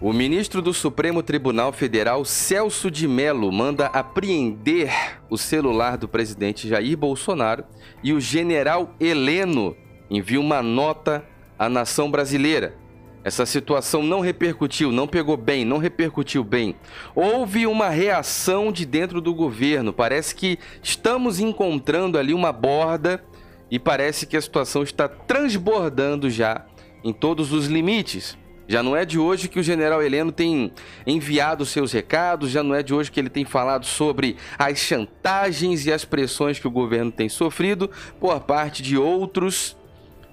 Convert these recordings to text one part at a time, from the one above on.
O ministro do Supremo Tribunal Federal, Celso de Mello, manda apreender o celular do presidente Jair Bolsonaro e o general Heleno envia uma nota à nação brasileira. Essa situação não repercutiu, não pegou bem, não repercutiu bem. Houve uma reação de dentro do governo. Parece que estamos encontrando ali uma borda e parece que a situação está transbordando já em todos os limites. Já não é de hoje que o general Heleno tem enviado seus recados, já não é de hoje que ele tem falado sobre as chantagens e as pressões que o governo tem sofrido por parte de outros.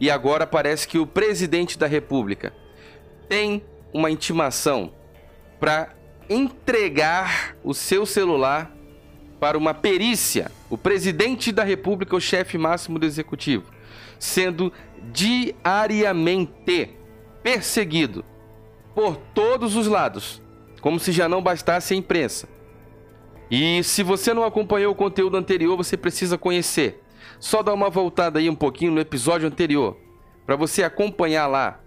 E agora parece que o presidente da República tem uma intimação para entregar o seu celular para uma perícia. O presidente da República, o chefe máximo do executivo, sendo diariamente perseguido por todos os lados, como se já não bastasse a imprensa. E se você não acompanhou o conteúdo anterior, você precisa conhecer. Só dá uma voltada aí um pouquinho no episódio anterior, para você acompanhar lá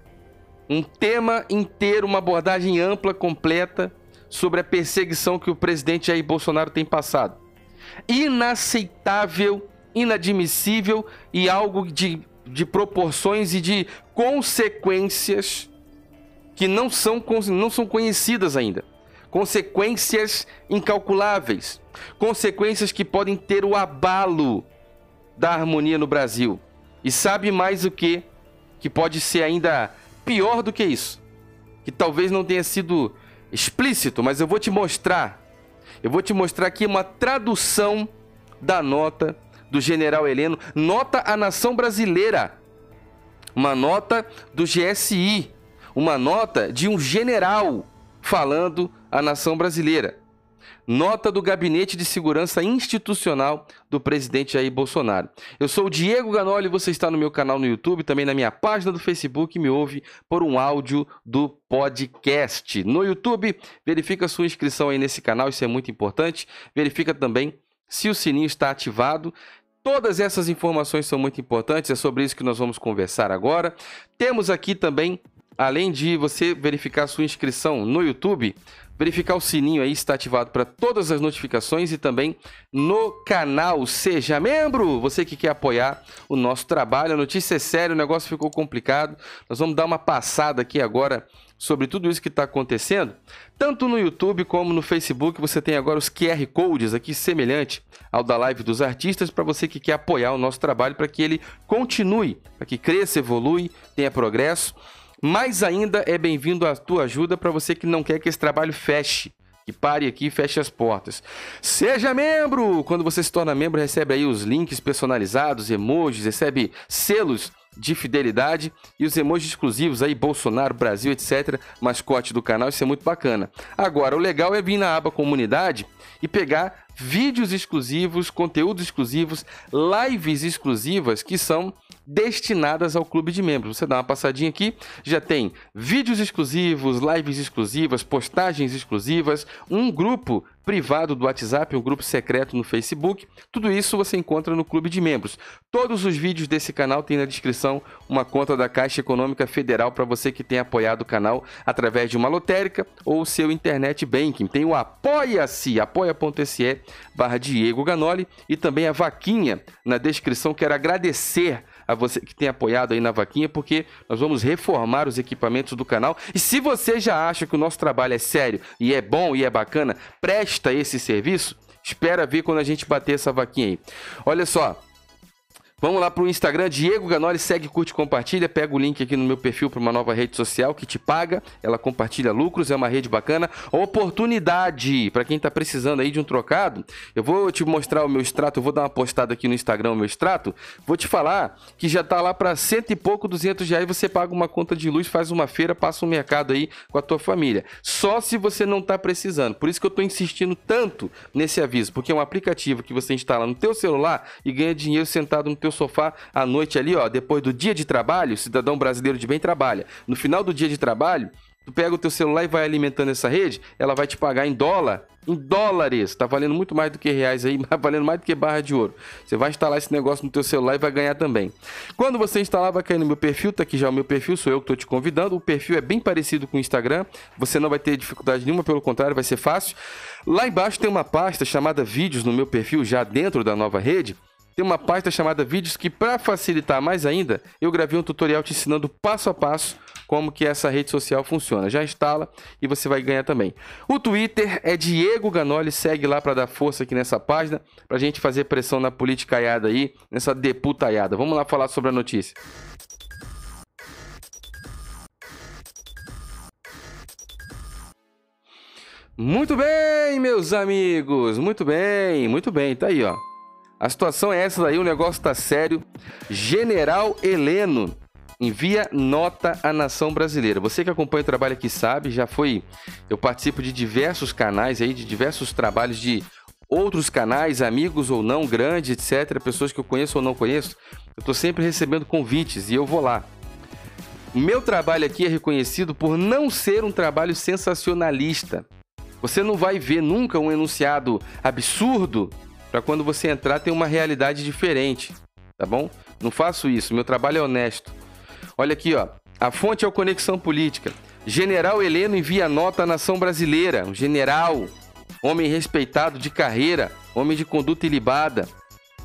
um tema inteiro, uma abordagem ampla, completa sobre a perseguição que o presidente Jair Bolsonaro tem passado. Inaceitável, inadmissível e algo de de proporções e de consequências que não são, não são conhecidas ainda. Consequências incalculáveis. Consequências que podem ter o abalo da harmonia no Brasil. E sabe mais o que? Que pode ser ainda pior do que isso. Que talvez não tenha sido explícito, mas eu vou te mostrar. Eu vou te mostrar aqui uma tradução da nota do general Heleno, nota à nação brasileira. Uma nota do GSI, uma nota de um general falando à nação brasileira. Nota do Gabinete de Segurança Institucional do presidente Jair Bolsonaro. Eu sou o Diego Ganoli, você está no meu canal no YouTube, também na minha página do Facebook, me ouve por um áudio do podcast. No YouTube, verifica a sua inscrição aí nesse canal, isso é muito importante. Verifica também se o sininho está ativado Todas essas informações são muito importantes, é sobre isso que nós vamos conversar agora. Temos aqui também, além de você verificar sua inscrição no YouTube, verificar o sininho aí está ativado para todas as notificações e também no canal Seja Membro. Você que quer apoiar o nosso trabalho, a notícia é séria, o negócio ficou complicado. Nós vamos dar uma passada aqui agora sobre tudo isso que está acontecendo, tanto no YouTube como no Facebook, você tem agora os QR Codes aqui, semelhante ao da live dos artistas, para você que quer apoiar o nosso trabalho, para que ele continue, para que cresça, evolui, tenha progresso. Mais ainda é bem-vindo a tua ajuda para você que não quer que esse trabalho feche que pare aqui e feche as portas. Seja membro! Quando você se torna membro, recebe aí os links personalizados, emojis, recebe selos de fidelidade e os emojis exclusivos aí, Bolsonaro, Brasil, etc. Mascote do canal, isso é muito bacana. Agora, o legal é vir na aba comunidade e pegar vídeos exclusivos, conteúdos exclusivos, lives exclusivas que são destinadas ao clube de membros. Você dá uma passadinha aqui, já tem vídeos exclusivos, lives exclusivas, postagens exclusivas, um grupo privado do WhatsApp, um grupo secreto no Facebook. Tudo isso você encontra no clube de membros. Todos os vídeos desse canal tem na descrição uma conta da Caixa Econômica Federal para você que tem apoiado o canal através de uma lotérica ou seu internet banking. Tem o apoia-se, apoia.se barra Diego Ganoli e também a vaquinha na descrição. Quero agradecer a você que tem apoiado aí na vaquinha, porque nós vamos reformar os equipamentos do canal. E se você já acha que o nosso trabalho é sério e é bom e é bacana, presta esse serviço, espera ver quando a gente bater essa vaquinha aí. Olha só, Vamos lá para o Instagram, Diego Ganoli, segue, curte, compartilha. Pega o link aqui no meu perfil para uma nova rede social que te paga. Ela compartilha lucros, é uma rede bacana. Oportunidade para quem está precisando aí de um trocado. Eu vou te mostrar o meu extrato, eu vou dar uma postada aqui no Instagram o meu extrato. Vou te falar que já está lá para cento e pouco, duzentos reais. Você paga uma conta de luz, faz uma feira, passa um mercado aí com a tua família. Só se você não está precisando. Por isso que eu estou insistindo tanto nesse aviso, porque é um aplicativo que você instala no teu celular e ganha dinheiro sentado no teu teu sofá à noite ali, ó, depois do dia de trabalho, cidadão brasileiro de bem trabalha. No final do dia de trabalho, Tu pega o teu celular e vai alimentando essa rede, ela vai te pagar em dólar, em dólares. Tá valendo muito mais do que reais aí, mas valendo mais do que barra de ouro. Você vai instalar esse negócio no teu celular e vai ganhar também. Quando você instalar, vai cair no meu perfil, tá aqui já o meu perfil, sou eu que tô te convidando. O perfil é bem parecido com o Instagram, você não vai ter dificuldade nenhuma, pelo contrário, vai ser fácil. Lá embaixo tem uma pasta chamada vídeos no meu perfil, já dentro da nova rede tem uma pasta chamada vídeos que para facilitar mais ainda, eu gravei um tutorial te ensinando passo a passo como que essa rede social funciona. Já instala e você vai ganhar também. O Twitter é Diego Ganoli, segue lá para dar força aqui nessa página, pra gente fazer pressão na politicaiada aí, nessa deputaiada. Vamos lá falar sobre a notícia. Muito bem, meus amigos, muito bem, muito bem, tá aí, ó. A situação é essa daí, o negócio tá sério. General Heleno envia nota à nação brasileira. Você que acompanha o trabalho aqui sabe, já foi. Eu participo de diversos canais aí, de diversos trabalhos de outros canais, amigos ou não, grandes, etc. Pessoas que eu conheço ou não conheço. Eu estou sempre recebendo convites e eu vou lá. Meu trabalho aqui é reconhecido por não ser um trabalho sensacionalista. Você não vai ver nunca um enunciado absurdo para quando você entrar ter uma realidade diferente, tá bom? Não faço isso, meu trabalho é honesto. Olha aqui, ó. A fonte é o Conexão Política. General Heleno envia nota à nação brasileira. Um general, homem respeitado de carreira, homem de conduta ilibada,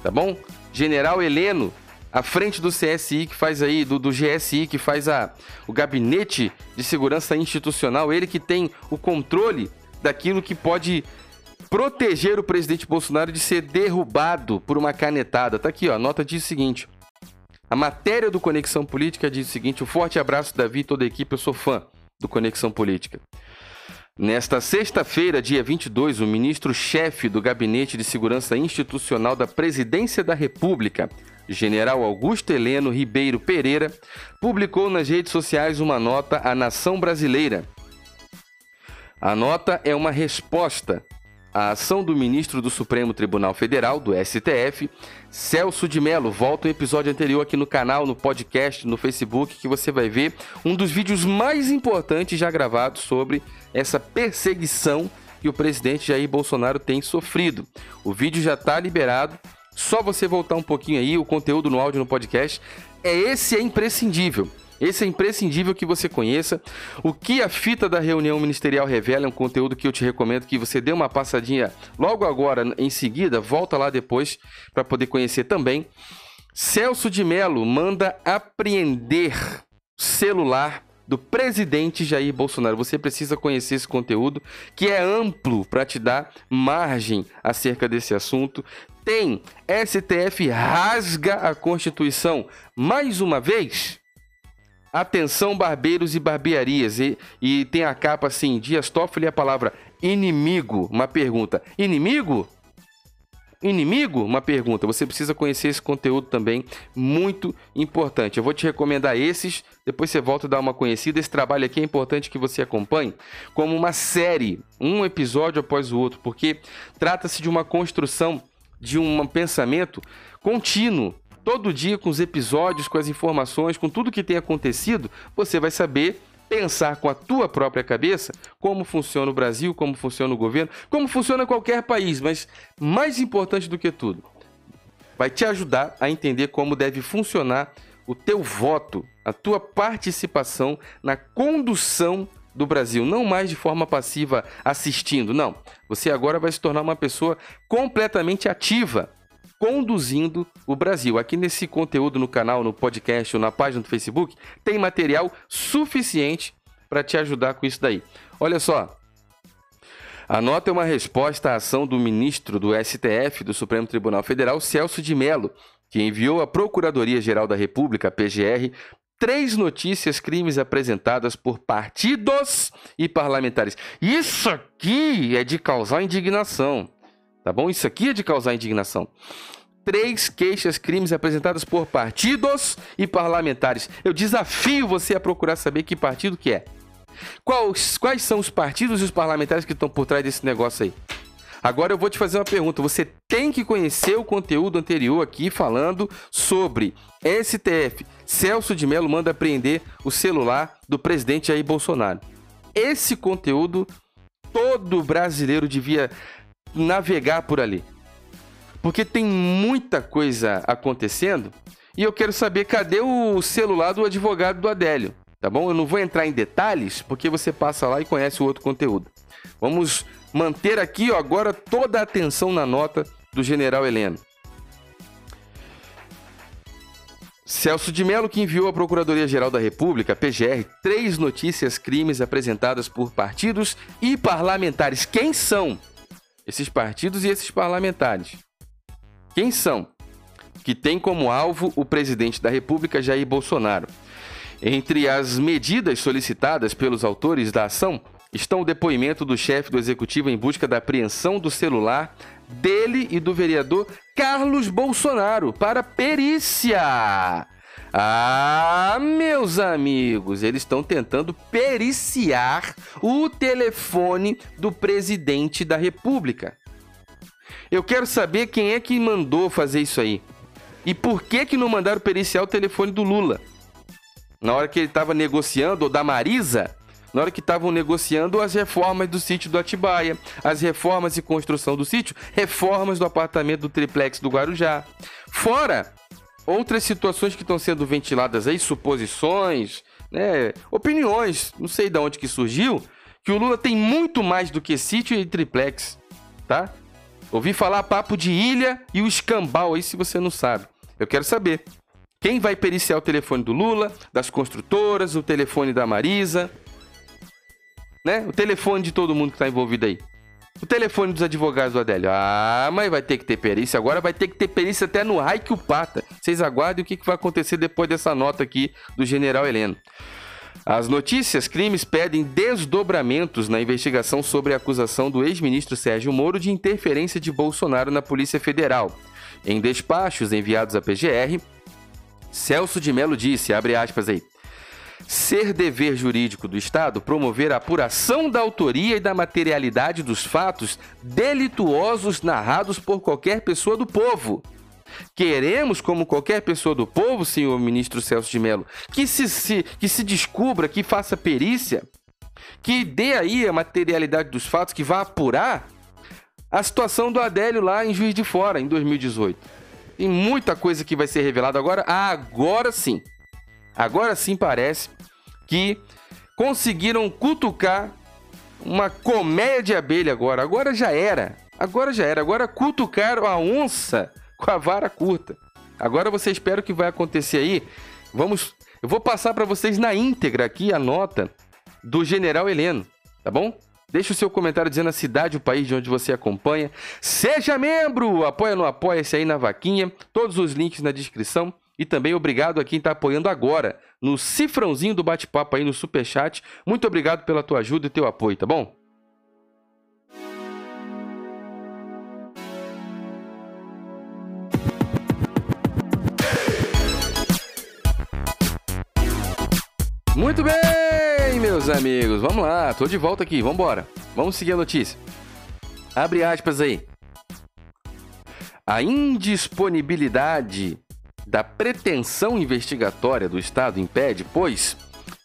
tá bom? General Heleno, à frente do CSI que faz aí, do, do GSI que faz a, o gabinete de segurança institucional, ele que tem o controle daquilo que pode proteger o presidente Bolsonaro de ser derrubado por uma canetada. Tá aqui, ó, a nota diz o seguinte: a matéria do Conexão Política diz o seguinte: um forte abraço, Davi e toda a equipe, eu sou fã do Conexão Política. Nesta sexta-feira, dia 22, o ministro-chefe do Gabinete de Segurança Institucional da Presidência da República, General Augusto Heleno Ribeiro Pereira, publicou nas redes sociais uma nota à nação brasileira. A nota é uma resposta a ação do ministro do Supremo Tribunal Federal, do STF, Celso de Mello. Volta o episódio anterior aqui no canal, no podcast, no Facebook, que você vai ver um dos vídeos mais importantes já gravados sobre essa perseguição que o presidente Jair Bolsonaro tem sofrido. O vídeo já está liberado, só você voltar um pouquinho aí, o conteúdo no áudio no podcast. É esse é imprescindível. Esse é imprescindível que você conheça. O que a fita da reunião ministerial revela é um conteúdo que eu te recomendo que você dê uma passadinha logo agora, em seguida, volta lá depois para poder conhecer também. Celso de Mello manda apreender celular do presidente Jair Bolsonaro. Você precisa conhecer esse conteúdo que é amplo para te dar margem acerca desse assunto. Tem STF rasga a Constituição mais uma vez. Atenção, barbeiros e barbearias. E, e tem a capa assim, Dias Toffoli a palavra inimigo. Uma pergunta. Inimigo? Inimigo? Uma pergunta. Você precisa conhecer esse conteúdo também, muito importante. Eu vou te recomendar esses, depois você volta a dar uma conhecida. Esse trabalho aqui é importante que você acompanhe como uma série, um episódio após o outro, porque trata-se de uma construção de um pensamento contínuo todo dia com os episódios, com as informações, com tudo que tem acontecido, você vai saber pensar com a tua própria cabeça como funciona o Brasil, como funciona o governo, como funciona qualquer país, mas mais importante do que tudo, vai te ajudar a entender como deve funcionar o teu voto, a tua participação na condução do Brasil, não mais de forma passiva assistindo, não. Você agora vai se tornar uma pessoa completamente ativa conduzindo o Brasil. Aqui nesse conteúdo no canal, no podcast ou na página do Facebook, tem material suficiente para te ajudar com isso daí. Olha só. A nota é uma resposta à ação do ministro do STF do Supremo Tribunal Federal, Celso de Mello, que enviou à Procuradoria-Geral da República, PGR, três notícias crimes apresentadas por partidos e parlamentares. Isso aqui é de causar indignação. Tá bom? Isso aqui é de causar indignação. Três queixas, crimes apresentadas por partidos e parlamentares. Eu desafio você a procurar saber que partido que é. Quais, quais são os partidos e os parlamentares que estão por trás desse negócio aí? Agora eu vou te fazer uma pergunta. Você tem que conhecer o conteúdo anterior aqui falando sobre STF. Celso de Mello manda apreender o celular do presidente Jair Bolsonaro. esse conteúdo todo brasileiro devia navegar por ali. Porque tem muita coisa acontecendo e eu quero saber cadê o celular do advogado do Adélio, tá bom? Eu não vou entrar em detalhes porque você passa lá e conhece o outro conteúdo. Vamos manter aqui ó, agora toda a atenção na nota do general Heleno. Celso de Mello, que enviou à Procuradoria-Geral da República, PGR, três notícias crimes apresentadas por partidos e parlamentares. Quem são esses partidos e esses parlamentares? Quem são? Que tem como alvo o presidente da República, Jair Bolsonaro. Entre as medidas solicitadas pelos autores da ação estão o depoimento do chefe do executivo em busca da apreensão do celular dele e do vereador Carlos Bolsonaro para perícia. Ah, meus amigos, eles estão tentando periciar o telefone do presidente da República. Eu quero saber quem é que mandou fazer isso aí. E por que que não mandaram periciar o telefone do Lula? Na hora que ele estava negociando, ou da Marisa, na hora que estavam negociando as reformas do sítio do Atibaia, as reformas de construção do sítio, reformas do apartamento do triplex do Guarujá. Fora outras situações que estão sendo ventiladas aí, suposições, né, opiniões, não sei de onde que surgiu, que o Lula tem muito mais do que sítio e triplex, tá? Ouvi falar papo de ilha e o escambau aí se você não sabe. Eu quero saber. Quem vai periciar o telefone do Lula, das construtoras, o telefone da Marisa, né? O telefone de todo mundo que está envolvido aí. O telefone dos advogados do Adélio. Ah, mas vai ter que ter perícia. Agora vai ter que ter perícia até no Raik Pata. Vocês aguardem o que, que vai acontecer depois dessa nota aqui do general Heleno. As notícias crimes pedem desdobramentos na investigação sobre a acusação do ex-ministro Sérgio Moro de interferência de Bolsonaro na Polícia Federal. Em despachos enviados à PGR, Celso de Mello disse, abre aspas aí, ser dever jurídico do Estado promover a apuração da autoria e da materialidade dos fatos delituosos narrados por qualquer pessoa do povo. Queremos, como qualquer pessoa do povo, senhor ministro Celso de Mello, que se, se, que se descubra, que faça perícia, que dê aí a materialidade dos fatos, que vá apurar a situação do Adélio lá em Juiz de Fora, em 2018. Tem muita coisa que vai ser revelada agora. agora sim. Agora sim parece que conseguiram cutucar uma colmeia de abelha agora. Agora já era. Agora já era. Agora cutucaram a onça com a vara curta. Agora você espera o que vai acontecer aí. Vamos, eu vou passar para vocês na íntegra aqui a nota do General Heleno, tá bom? Deixe o seu comentário dizendo a cidade, o país de onde você acompanha. Seja membro! Apoia no Apoia-se aí na vaquinha. Todos os links na descrição. E também obrigado a quem está apoiando agora, no cifrãozinho do bate-papo aí no Superchat. Muito obrigado pela tua ajuda e teu apoio, tá bom? Muito bem, meus amigos. Vamos lá, tô de volta aqui. Vamos embora. Vamos seguir a notícia. Abre aspas aí. A indisponibilidade da pretensão investigatória do Estado impede, pois,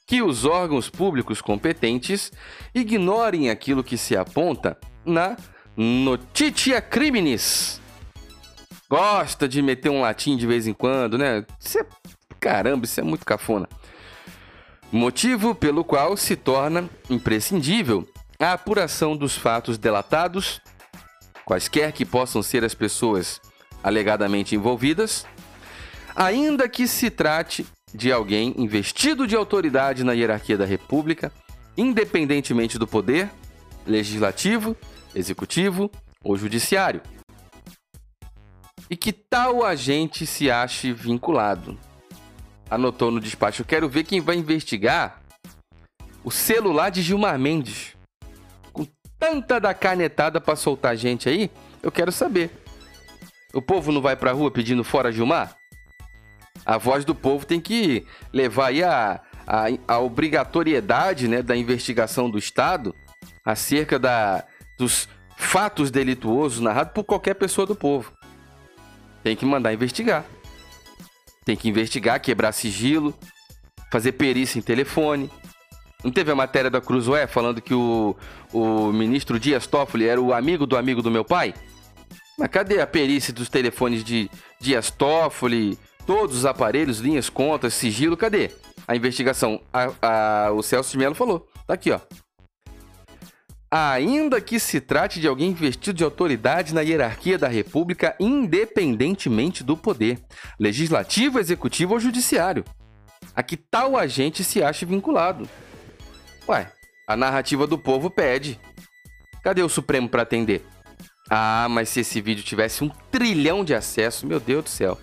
que os órgãos públicos competentes ignorem aquilo que se aponta na notitia criminis. Gosta de meter um latim de vez em quando, né? Isso é... Caramba, isso é muito cafona. Motivo pelo qual se torna imprescindível a apuração dos fatos delatados, quaisquer que possam ser as pessoas alegadamente envolvidas, ainda que se trate de alguém investido de autoridade na hierarquia da República, independentemente do poder legislativo, executivo ou judiciário. E que tal agente se ache vinculado? Anotou no despacho. Quero ver quem vai investigar o celular de Gilmar Mendes. Com tanta da canetada para soltar gente aí, eu quero saber. O povo não vai pra rua pedindo fora Gilmar? A voz do povo tem que levar aí a, a, a obrigatoriedade né, da investigação do Estado acerca da, dos fatos delituosos narrados por qualquer pessoa do povo. Tem que mandar investigar. Tem que investigar, quebrar sigilo, fazer perícia em telefone, Não teve a matéria da Cruzoé falando que o, o ministro Dias Toffoli era o amigo do amigo do meu pai? Mas cadê a perícia dos telefones de Dias Toffoli, todos os aparelhos, linhas, contas, sigilo, cadê? A investigação, a, a, o Celso de Mello falou, tá aqui ó. Ainda que se trate de alguém investido de autoridade na hierarquia da República, independentemente do poder, legislativo, executivo ou judiciário, a que tal agente se ache vinculado. Ué, a narrativa do povo pede. Cadê o Supremo para atender? Ah, mas se esse vídeo tivesse um trilhão de acessos, meu Deus do céu.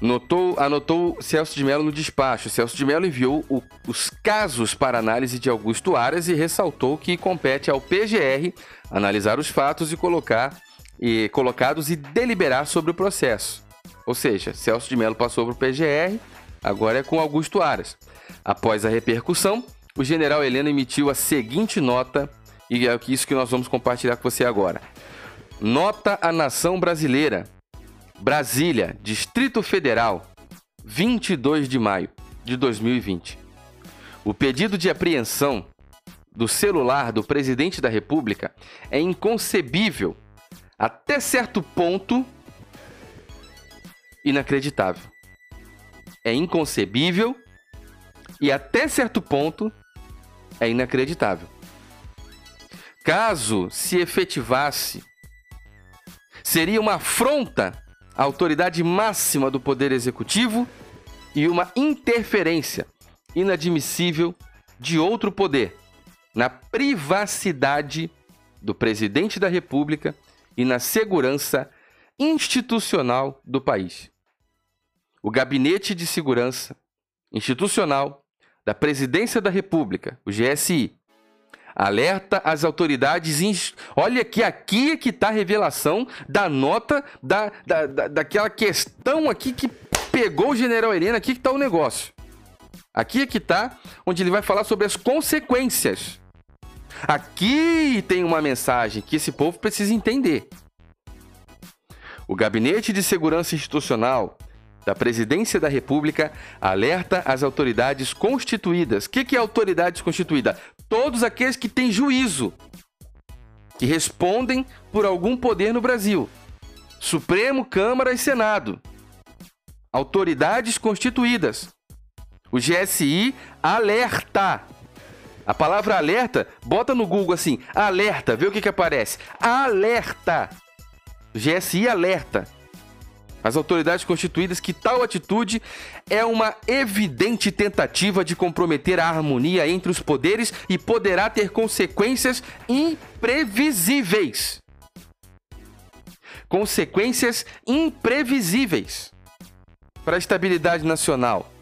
Notou, anotou Celso de Mello no despacho. Celso de Mello enviou o, os casos para análise de Augusto Aras e ressaltou que compete ao PGR analisar os fatos e colocar e colocados e deliberar sobre o processo. Ou seja, Celso de Mello passou para o PGR, agora é com Augusto Aras. Após a repercussão, o general Heleno emitiu a seguinte nota, e é isso que nós vamos compartilhar com você agora. Nota à nação brasileira. Brasília, Distrito Federal, 22 de maio de 2020. O pedido de apreensão do celular do presidente da República é inconcebível, até certo ponto inacreditável. É inconcebível e até certo ponto é inacreditável. Caso se efetivasse, seria uma afronta à autoridade máxima do Poder Executivo e uma interferência inadmissível de outro poder na privacidade do presidente da República e na segurança institucional do país. O Gabinete de Segurança Institucional da Presidência da República, o GSI, alerta as autoridades. Olha que aqui é que está a revelação da nota da, da, da, daquela questão aqui que pegou o general Helena. Aqui que está o negócio. Aqui é que está onde ele vai falar sobre as consequências. Aqui tem uma mensagem que esse povo precisa entender. O Gabinete de Segurança Institucional da Presidência da República alerta as autoridades constituídas. O que, que é autoridade constituída? Todos aqueles que têm juízo, que respondem por algum poder no Brasil. Supremo, Câmara e Senado. Autoridades constituídas. O GSI alerta. A palavra alerta, bota no Google assim, alerta, vê o que, que aparece. Alerta. GSI alerta as autoridades constituídas que tal atitude é uma evidente tentativa de comprometer a harmonia entre os poderes e poderá ter consequências imprevisíveis. Consequências imprevisíveis para a estabilidade nacional.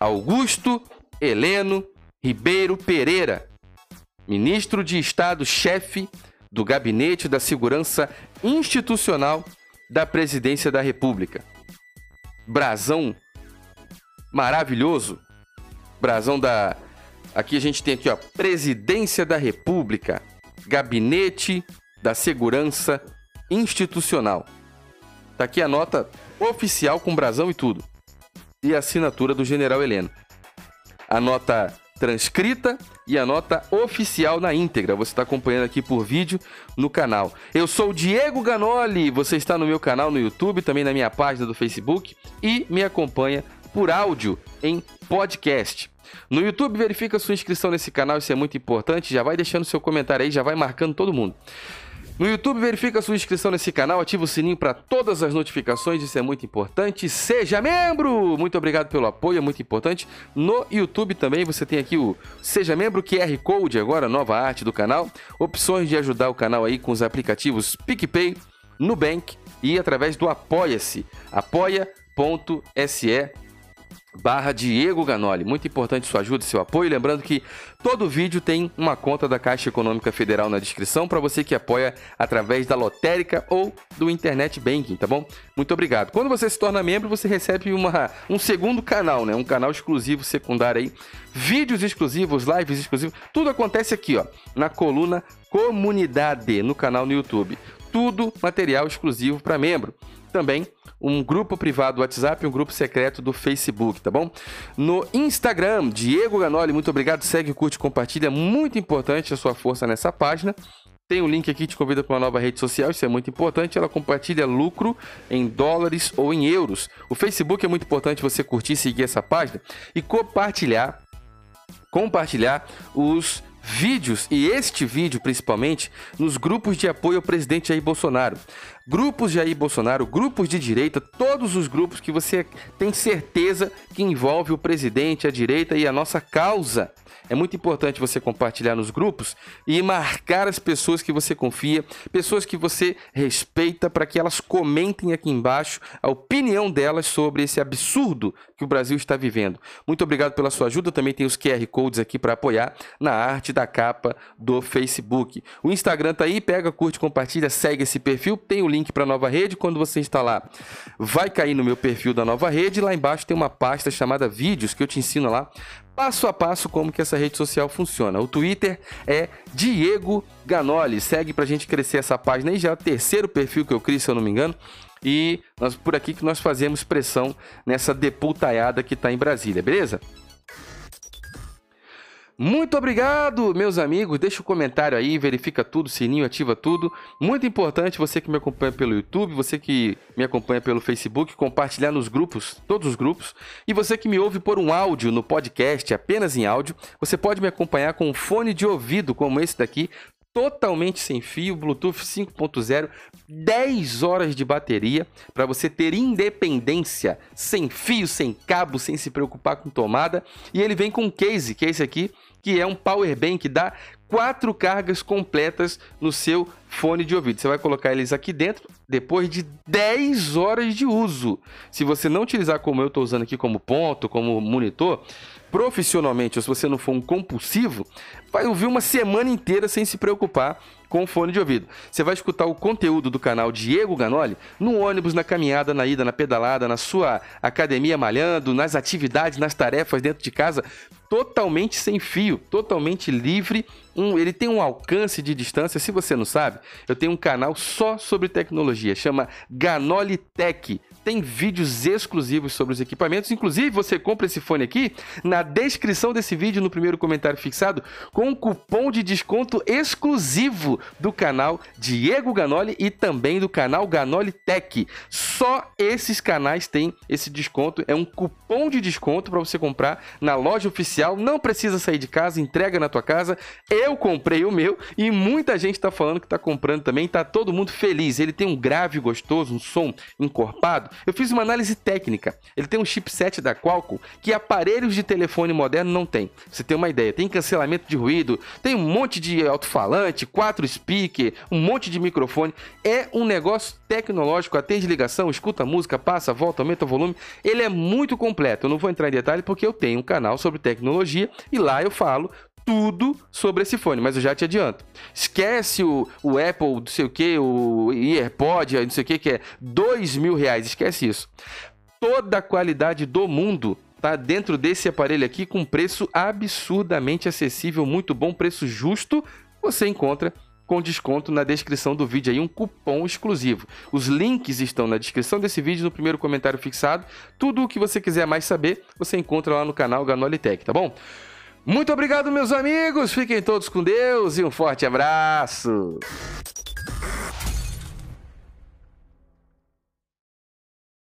Augusto Heleno Ribeiro Pereira, ministro de Estado-chefe do Gabinete da Segurança Institucional da presidência da República. Brasão maravilhoso. Brasão da. Aqui a gente tem aqui, ó, Presidência da República, Gabinete da Segurança Institucional. Tá aqui a nota oficial com brasão e tudo. E a assinatura do General Heleno. A nota transcrita e a nota oficial na íntegra. Você está acompanhando aqui por vídeo no canal. Eu sou o Diego Ganoli, você está no meu canal no YouTube, também na minha página do Facebook e me acompanha por áudio em podcast. No YouTube, verifica sua inscrição nesse canal, isso é muito importante. Já vai deixando seu comentário aí, já vai marcando todo mundo. No YouTube, verifica sua inscrição nesse canal, ativa o sininho para todas as notificações, isso é muito importante. Seja membro! Muito obrigado pelo apoio, é muito importante. No YouTube também você tem aqui o Seja Membro QR Code, agora nova arte do canal. Opções de ajudar o canal aí com os aplicativos PicPay, Nubank e através do Apoia-se, apoia.se barra Diego Ganoli. Muito importante sua ajuda e seu apoio. Lembrando que todo vídeo tem uma conta da Caixa Econômica Federal na descrição para você que apoia através da lotérica ou do Internet Banking, tá bom? Muito obrigado. Quando você se torna membro, você recebe uma, um segundo canal, né? Um canal exclusivo secundário aí. Vídeos exclusivos, lives exclusivos. Tudo acontece aqui, ó, na coluna Comunidade, no canal no YouTube. Tudo material exclusivo para membro. Também um grupo privado do WhatsApp e um grupo secreto do Facebook, tá bom? No Instagram, Diego Ganoli, muito obrigado. Segue, curte, compartilha. Muito importante a sua força nessa página. Tem um link aqui que te convida para uma nova rede social, isso é muito importante. Ela compartilha lucro em dólares ou em euros. O Facebook é muito importante você curtir, seguir essa página e compartilhar compartilhar os vídeos e este vídeo principalmente nos grupos de apoio ao presidente Jair Bolsonaro. Grupos Jair Bolsonaro, grupos de direita, todos os grupos que você tem certeza que envolve o presidente, a direita e a nossa causa. É muito importante você compartilhar nos grupos e marcar as pessoas que você confia, pessoas que você respeita, para que elas comentem aqui embaixo a opinião delas sobre esse absurdo que o Brasil está vivendo. Muito obrigado pela sua ajuda. Também tem os QR Codes aqui para apoiar na arte da capa do Facebook. O Instagram tá aí, pega, curte, compartilha, segue esse perfil. Tem o link para a nova rede. Quando você instalar, vai cair no meu perfil da nova rede. Lá embaixo tem uma pasta chamada Vídeos que eu te ensino lá passo a passo como que essa rede social funciona. O Twitter é Diego Ganoli. Segue pra gente crescer essa página aí, já é o terceiro perfil que eu crio, se eu não me engano. E nós por aqui que nós fazemos pressão nessa deputaiada que está em Brasília, beleza? Muito obrigado, meus amigos. Deixa o um comentário aí, verifica tudo, sininho, ativa tudo. Muito importante você que me acompanha pelo YouTube, você que me acompanha pelo Facebook, compartilhar nos grupos, todos os grupos. E você que me ouve por um áudio no podcast, apenas em áudio, você pode me acompanhar com um fone de ouvido como esse daqui, totalmente sem fio, Bluetooth 5.0, 10 horas de bateria para você ter independência, sem fio, sem cabo, sem se preocupar com tomada. E ele vem com um case, que é esse aqui, que é um power bank, dá quatro cargas completas no seu fone de ouvido. Você vai colocar eles aqui dentro depois de 10 horas de uso. Se você não utilizar como eu estou usando aqui como ponto, como monitor, profissionalmente, ou se você não for um compulsivo, vai ouvir uma semana inteira sem se preocupar com fone de ouvido. Você vai escutar o conteúdo do canal Diego Ganoli no ônibus, na caminhada, na ida, na pedalada, na sua academia malhando, nas atividades, nas tarefas dentro de casa, totalmente sem fio, totalmente livre. Um, ele tem um alcance de distância. Se você não sabe, eu tenho um canal só sobre tecnologia, chama Ganoli Tech tem vídeos exclusivos sobre os equipamentos. Inclusive, você compra esse fone aqui na descrição desse vídeo, no primeiro comentário fixado, com um cupom de desconto exclusivo do canal Diego Ganoli e também do canal Ganoli Tech. Só esses canais têm esse desconto. É um cupom de desconto para você comprar na loja oficial. Não precisa sair de casa, entrega na tua casa. Eu comprei o meu e muita gente está falando que está comprando também. Está todo mundo feliz. Ele tem um grave gostoso, um som encorpado. Eu fiz uma análise técnica. Ele tem um chipset da Qualcomm que aparelhos de telefone moderno não tem. Você tem uma ideia? Tem cancelamento de ruído, tem um monte de alto-falante, quatro speaker, um monte de microfone. É um negócio tecnológico, atende ligação, escuta música, passa, volta, aumenta o volume. Ele é muito completo. Eu não vou entrar em detalhe porque eu tenho um canal sobre tecnologia e lá eu falo tudo sobre esse fone, mas eu já te adianto. Esquece o, o Apple, não sei o que, o AirPod, não sei o que, que é dois mil reais, esquece isso. Toda a qualidade do mundo tá dentro desse aparelho aqui com preço absurdamente acessível, muito bom, preço justo. Você encontra com desconto na descrição do vídeo aí, um cupom exclusivo. Os links estão na descrição desse vídeo, no primeiro comentário fixado. Tudo o que você quiser mais saber, você encontra lá no canal Ganolitech, tá bom? Muito obrigado, meus amigos. Fiquem todos com Deus e um forte abraço.